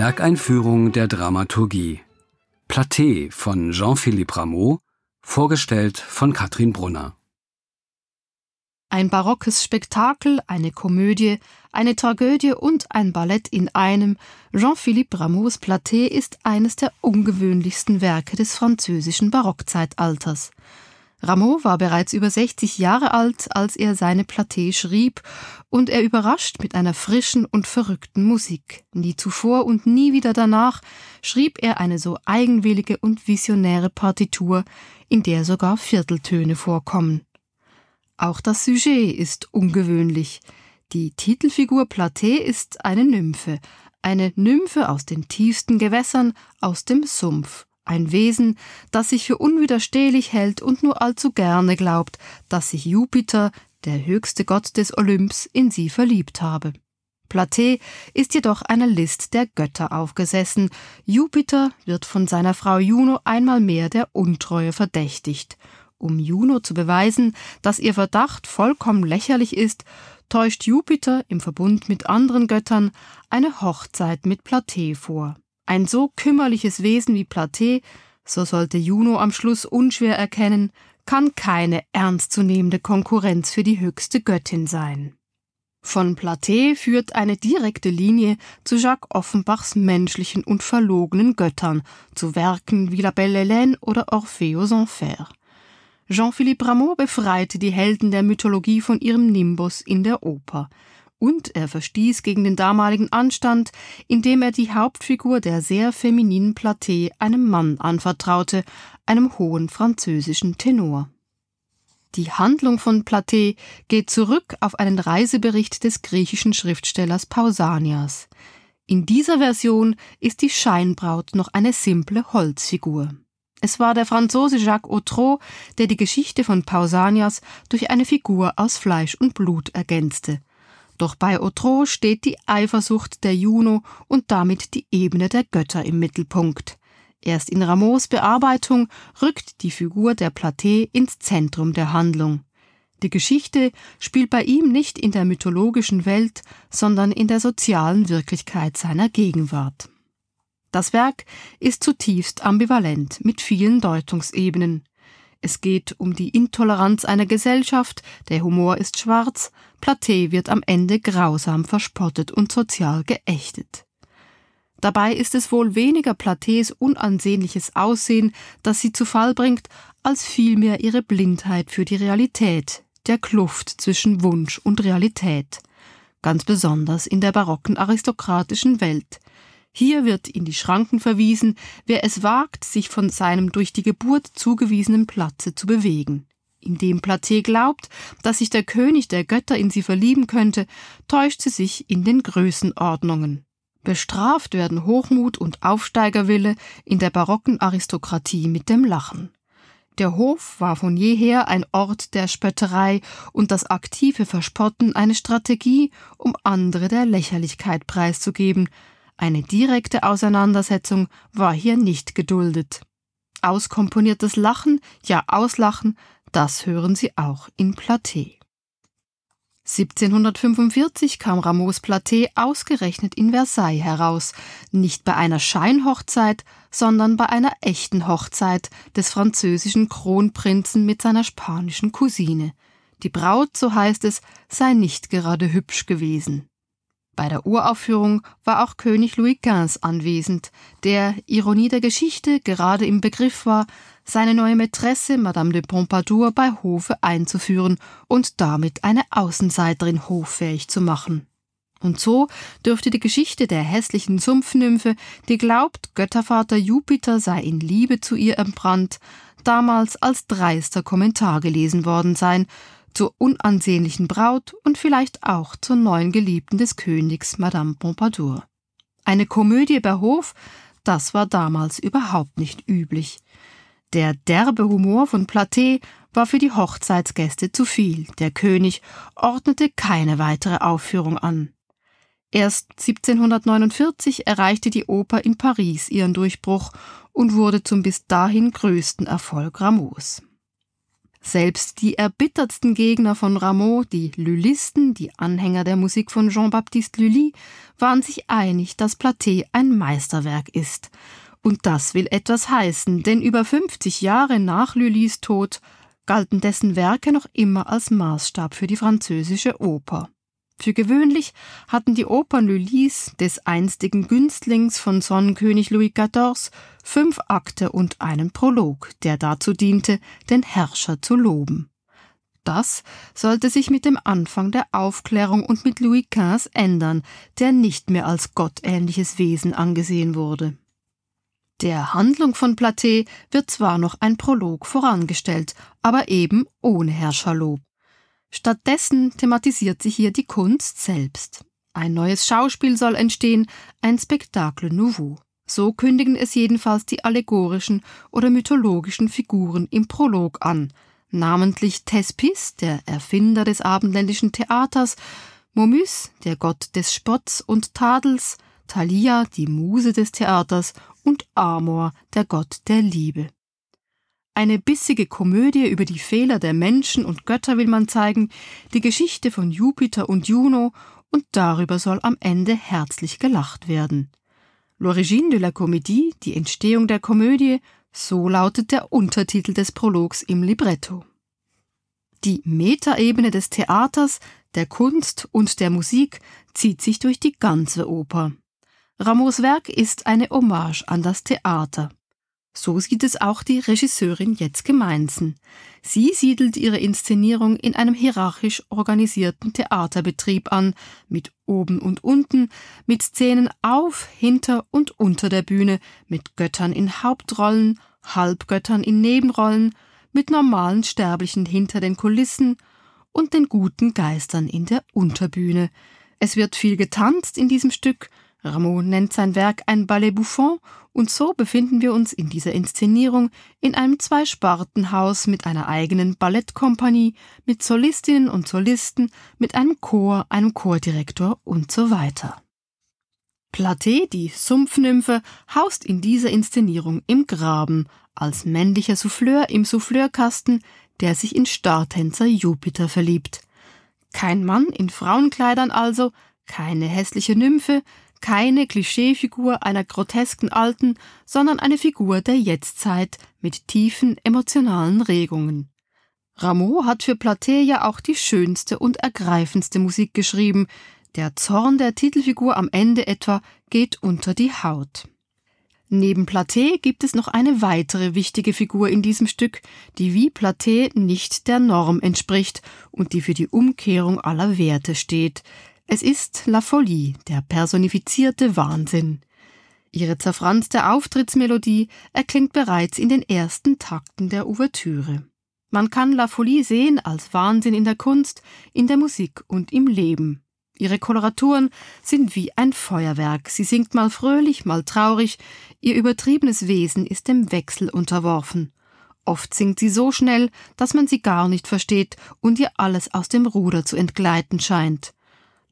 Werkeinführung der Dramaturgie. Platé von Jean-Philippe Rameau, vorgestellt von Katrin Brunner. Ein barockes Spektakel, eine Komödie, eine Tragödie und ein Ballett in einem. Jean-Philippe Rameaus Platé ist eines der ungewöhnlichsten Werke des französischen Barockzeitalters. Rameau war bereits über 60 Jahre alt, als er seine Platé schrieb, und er überrascht mit einer frischen und verrückten Musik. Nie zuvor und nie wieder danach schrieb er eine so eigenwillige und visionäre Partitur, in der sogar Vierteltöne vorkommen. Auch das Sujet ist ungewöhnlich. Die Titelfigur Platé ist eine Nymphe, eine Nymphe aus den tiefsten Gewässern, aus dem Sumpf, ein Wesen, das sich für unwiderstehlich hält und nur allzu gerne glaubt, dass sich Jupiter, der höchste Gott des Olymps, in sie verliebt habe. Platé ist jedoch einer List der Götter aufgesessen. Jupiter wird von seiner Frau Juno einmal mehr der Untreue verdächtigt. Um Juno zu beweisen, dass ihr Verdacht vollkommen lächerlich ist, täuscht Jupiter im Verbund mit anderen Göttern eine Hochzeit mit Platé vor. Ein so kümmerliches Wesen wie Platé, so sollte Juno am Schluss unschwer erkennen, kann keine ernstzunehmende Konkurrenz für die höchste Göttin sein. Von Platé führt eine direkte Linie zu Jacques Offenbachs menschlichen und verlogenen Göttern, zu Werken wie La Belle Hélène oder Orphée aux Enfers. Jean-Philippe Rameau befreite die Helden der Mythologie von ihrem Nimbus in der Oper. Und er verstieß gegen den damaligen Anstand, indem er die Hauptfigur der sehr femininen Platé einem Mann anvertraute, einem hohen französischen Tenor. Die Handlung von Platé geht zurück auf einen Reisebericht des griechischen Schriftstellers Pausanias. In dieser Version ist die Scheinbraut noch eine simple Holzfigur. Es war der Franzose Jacques Autreau, der die Geschichte von Pausanias durch eine Figur aus Fleisch und Blut ergänzte. Doch bei Autreau steht die Eifersucht der Juno und damit die Ebene der Götter im Mittelpunkt. Erst in Rameaus Bearbeitung rückt die Figur der Platé ins Zentrum der Handlung. Die Geschichte spielt bei ihm nicht in der mythologischen Welt, sondern in der sozialen Wirklichkeit seiner Gegenwart. Das Werk ist zutiefst ambivalent mit vielen Deutungsebenen. Es geht um die Intoleranz einer Gesellschaft, der Humor ist schwarz, Platé wird am Ende grausam verspottet und sozial geächtet. Dabei ist es wohl weniger Platets unansehnliches Aussehen, das sie zu Fall bringt, als vielmehr ihre Blindheit für die Realität, der Kluft zwischen Wunsch und Realität, ganz besonders in der barocken aristokratischen Welt, hier wird in die Schranken verwiesen, wer es wagt, sich von seinem durch die Geburt zugewiesenen Platze zu bewegen. Indem Platé glaubt, dass sich der König der Götter in sie verlieben könnte, täuscht sie sich in den Größenordnungen. Bestraft werden Hochmut und Aufsteigerwille in der barocken Aristokratie mit dem Lachen. Der Hof war von jeher ein Ort der Spötterei und das aktive Verspotten eine Strategie, um andere der Lächerlichkeit preiszugeben, eine direkte Auseinandersetzung war hier nicht geduldet. Auskomponiertes Lachen, ja Auslachen, das hören Sie auch in Platé. 1745 kam Rameaus Platé ausgerechnet in Versailles heraus, nicht bei einer Scheinhochzeit, sondern bei einer echten Hochzeit des französischen Kronprinzen mit seiner spanischen Cousine. Die Braut, so heißt es, sei nicht gerade hübsch gewesen. Bei der Uraufführung war auch König Louis XV anwesend, der, Ironie der Geschichte, gerade im Begriff war, seine neue Mätresse Madame de Pompadour bei Hofe einzuführen und damit eine Außenseiterin hoffähig zu machen. Und so dürfte die Geschichte der hässlichen Sumpfnymphe, die glaubt, Göttervater Jupiter sei in Liebe zu ihr entbrannt, damals als dreister Kommentar gelesen worden sein, zur unansehnlichen Braut und vielleicht auch zur neuen Geliebten des Königs Madame Pompadour. Eine Komödie bei Hof, das war damals überhaupt nicht üblich. Der derbe Humor von Platé war für die Hochzeitsgäste zu viel. Der König ordnete keine weitere Aufführung an. Erst 1749 erreichte die Oper in Paris ihren Durchbruch und wurde zum bis dahin größten Erfolg Rameaus. Selbst die erbittertsten Gegner von Rameau, die Lulisten, die Anhänger der Musik von Jean-Baptiste Lully, waren sich einig, dass Platé ein Meisterwerk ist. Und das will etwas heißen, denn über 50 Jahre nach Lullys Tod galten dessen Werke noch immer als Maßstab für die französische Oper. Für gewöhnlich hatten die Opern Lullys des einstigen Günstlings von Sonnenkönig Louis XIV fünf Akte und einen Prolog, der dazu diente, den Herrscher zu loben. Das sollte sich mit dem Anfang der Aufklärung und mit Louis XV ändern, der nicht mehr als gottähnliches Wesen angesehen wurde. Der Handlung von Platé wird zwar noch ein Prolog vorangestellt, aber eben ohne Herrscherlob. Stattdessen thematisiert sich hier die Kunst selbst. Ein neues Schauspiel soll entstehen, ein Spectacle nouveau. So kündigen es jedenfalls die allegorischen oder mythologischen Figuren im Prolog an, namentlich Thespis, der Erfinder des abendländischen Theaters, Momus, der Gott des Spotts und Tadels, Thalia, die Muse des Theaters und Amor, der Gott der Liebe. Eine bissige Komödie über die Fehler der Menschen und Götter will man zeigen, die Geschichte von Jupiter und Juno, und darüber soll am Ende herzlich gelacht werden. L'origine de la comédie, die Entstehung der Komödie, so lautet der Untertitel des Prologs im Libretto. Die Metaebene des Theaters, der Kunst und der Musik zieht sich durch die ganze Oper. Ramos Werk ist eine Hommage an das Theater. So sieht es auch die Regisseurin Jetz Gemeinsen. Sie siedelt ihre Inszenierung in einem hierarchisch organisierten Theaterbetrieb an, mit oben und unten, mit Szenen auf, hinter und unter der Bühne, mit Göttern in Hauptrollen, Halbgöttern in Nebenrollen, mit normalen Sterblichen hinter den Kulissen und den guten Geistern in der Unterbühne. Es wird viel getanzt in diesem Stück, Rameau nennt sein Werk ein Ballet Bouffon und so befinden wir uns in dieser Inszenierung in einem Zweispartenhaus mit einer eigenen Ballettkompanie, mit Solistinnen und Solisten, mit einem Chor, einem Chordirektor und so weiter. Platé, die Sumpfnymphe, haust in dieser Inszenierung im Graben, als männlicher Souffleur im Souffleurkasten, der sich in Startänzer Jupiter verliebt. Kein Mann in Frauenkleidern also, keine hässliche Nymphe, keine Klischeefigur einer grotesken Alten, sondern eine Figur der Jetztzeit mit tiefen emotionalen Regungen. Rameau hat für Platé ja auch die schönste und ergreifendste Musik geschrieben. Der Zorn der Titelfigur am Ende etwa geht unter die Haut. Neben Platé gibt es noch eine weitere wichtige Figur in diesem Stück, die wie Platé nicht der Norm entspricht und die für die Umkehrung aller Werte steht. Es ist La Folie, der personifizierte Wahnsinn. Ihre zerfranste Auftrittsmelodie erklingt bereits in den ersten Takten der Ouvertüre. Man kann La Folie sehen als Wahnsinn in der Kunst, in der Musik und im Leben. Ihre Koloraturen sind wie ein Feuerwerk. Sie singt mal fröhlich, mal traurig. Ihr übertriebenes Wesen ist dem Wechsel unterworfen. Oft singt sie so schnell, dass man sie gar nicht versteht und ihr alles aus dem Ruder zu entgleiten scheint.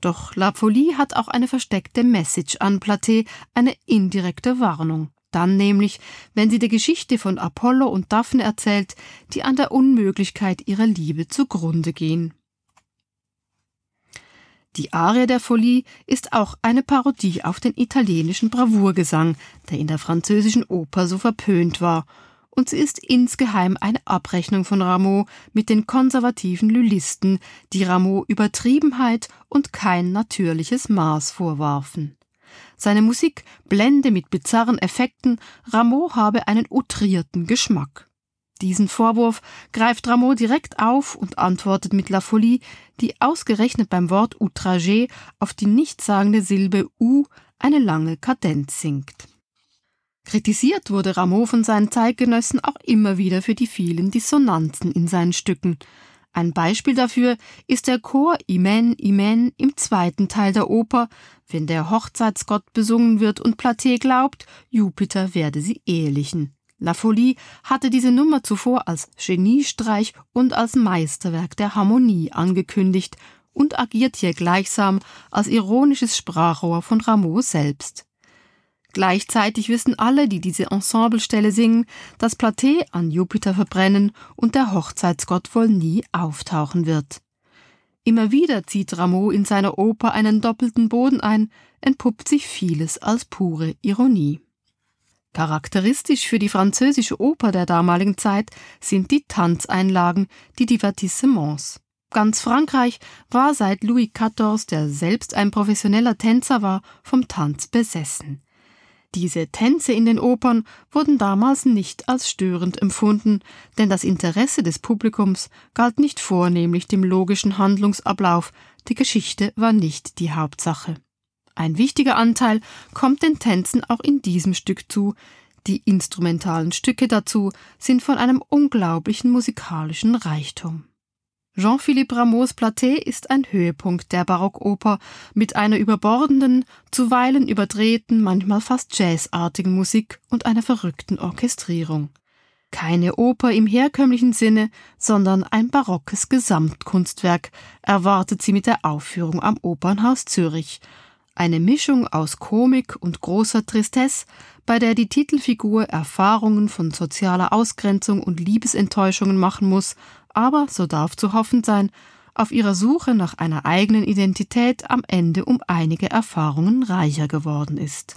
Doch La Folie hat auch eine versteckte Message an Platé, eine indirekte Warnung. Dann nämlich, wenn sie die Geschichte von Apollo und Daphne erzählt, die an der Unmöglichkeit ihrer Liebe zugrunde gehen. Die Arie der Folie ist auch eine Parodie auf den italienischen Bravourgesang, der in der französischen Oper so verpönt war und sie ist insgeheim eine Abrechnung von Rameau mit den konservativen Lulisten, die Rameau Übertriebenheit und kein natürliches Maß vorwarfen. Seine Musik blende mit bizarren Effekten, Rameau habe einen outrierten Geschmack. Diesen Vorwurf greift Rameau direkt auf und antwortet mit La Folie, die ausgerechnet beim Wort outragé auf die nichtssagende Silbe u eine lange Kadenz singt. Kritisiert wurde Rameau von seinen Zeitgenossen auch immer wieder für die vielen Dissonanzen in seinen Stücken. Ein Beispiel dafür ist der Chor Imen Imen im zweiten Teil der Oper, wenn der Hochzeitsgott besungen wird und Platé glaubt, Jupiter werde sie ehelichen. La Folie hatte diese Nummer zuvor als Geniestreich und als Meisterwerk der Harmonie angekündigt und agiert hier gleichsam als ironisches Sprachrohr von Rameau selbst. Gleichzeitig wissen alle, die diese Ensemblestelle singen, dass Platé an Jupiter verbrennen und der Hochzeitsgott wohl nie auftauchen wird. Immer wieder zieht Rameau in seiner Oper einen doppelten Boden ein, entpuppt sich vieles als pure Ironie. Charakteristisch für die französische Oper der damaligen Zeit sind die Tanzeinlagen, die Divertissements. Ganz Frankreich war seit Louis XIV, der selbst ein professioneller Tänzer war, vom Tanz besessen. Diese Tänze in den Opern wurden damals nicht als störend empfunden, denn das Interesse des Publikums galt nicht vornehmlich dem logischen Handlungsablauf, die Geschichte war nicht die Hauptsache. Ein wichtiger Anteil kommt den Tänzen auch in diesem Stück zu, die instrumentalen Stücke dazu sind von einem unglaublichen musikalischen Reichtum. Jean-Philippe Rameaus Platé ist ein Höhepunkt der Barockoper mit einer überbordenden, zuweilen überdrehten, manchmal fast jazzartigen Musik und einer verrückten Orchestrierung. Keine Oper im herkömmlichen Sinne, sondern ein barockes Gesamtkunstwerk erwartet sie mit der Aufführung am Opernhaus Zürich. Eine Mischung aus Komik und großer Tristesse, bei der die Titelfigur Erfahrungen von sozialer Ausgrenzung und Liebesenttäuschungen machen muss aber, so darf zu hoffen sein, auf ihrer Suche nach einer eigenen Identität am Ende um einige Erfahrungen reicher geworden ist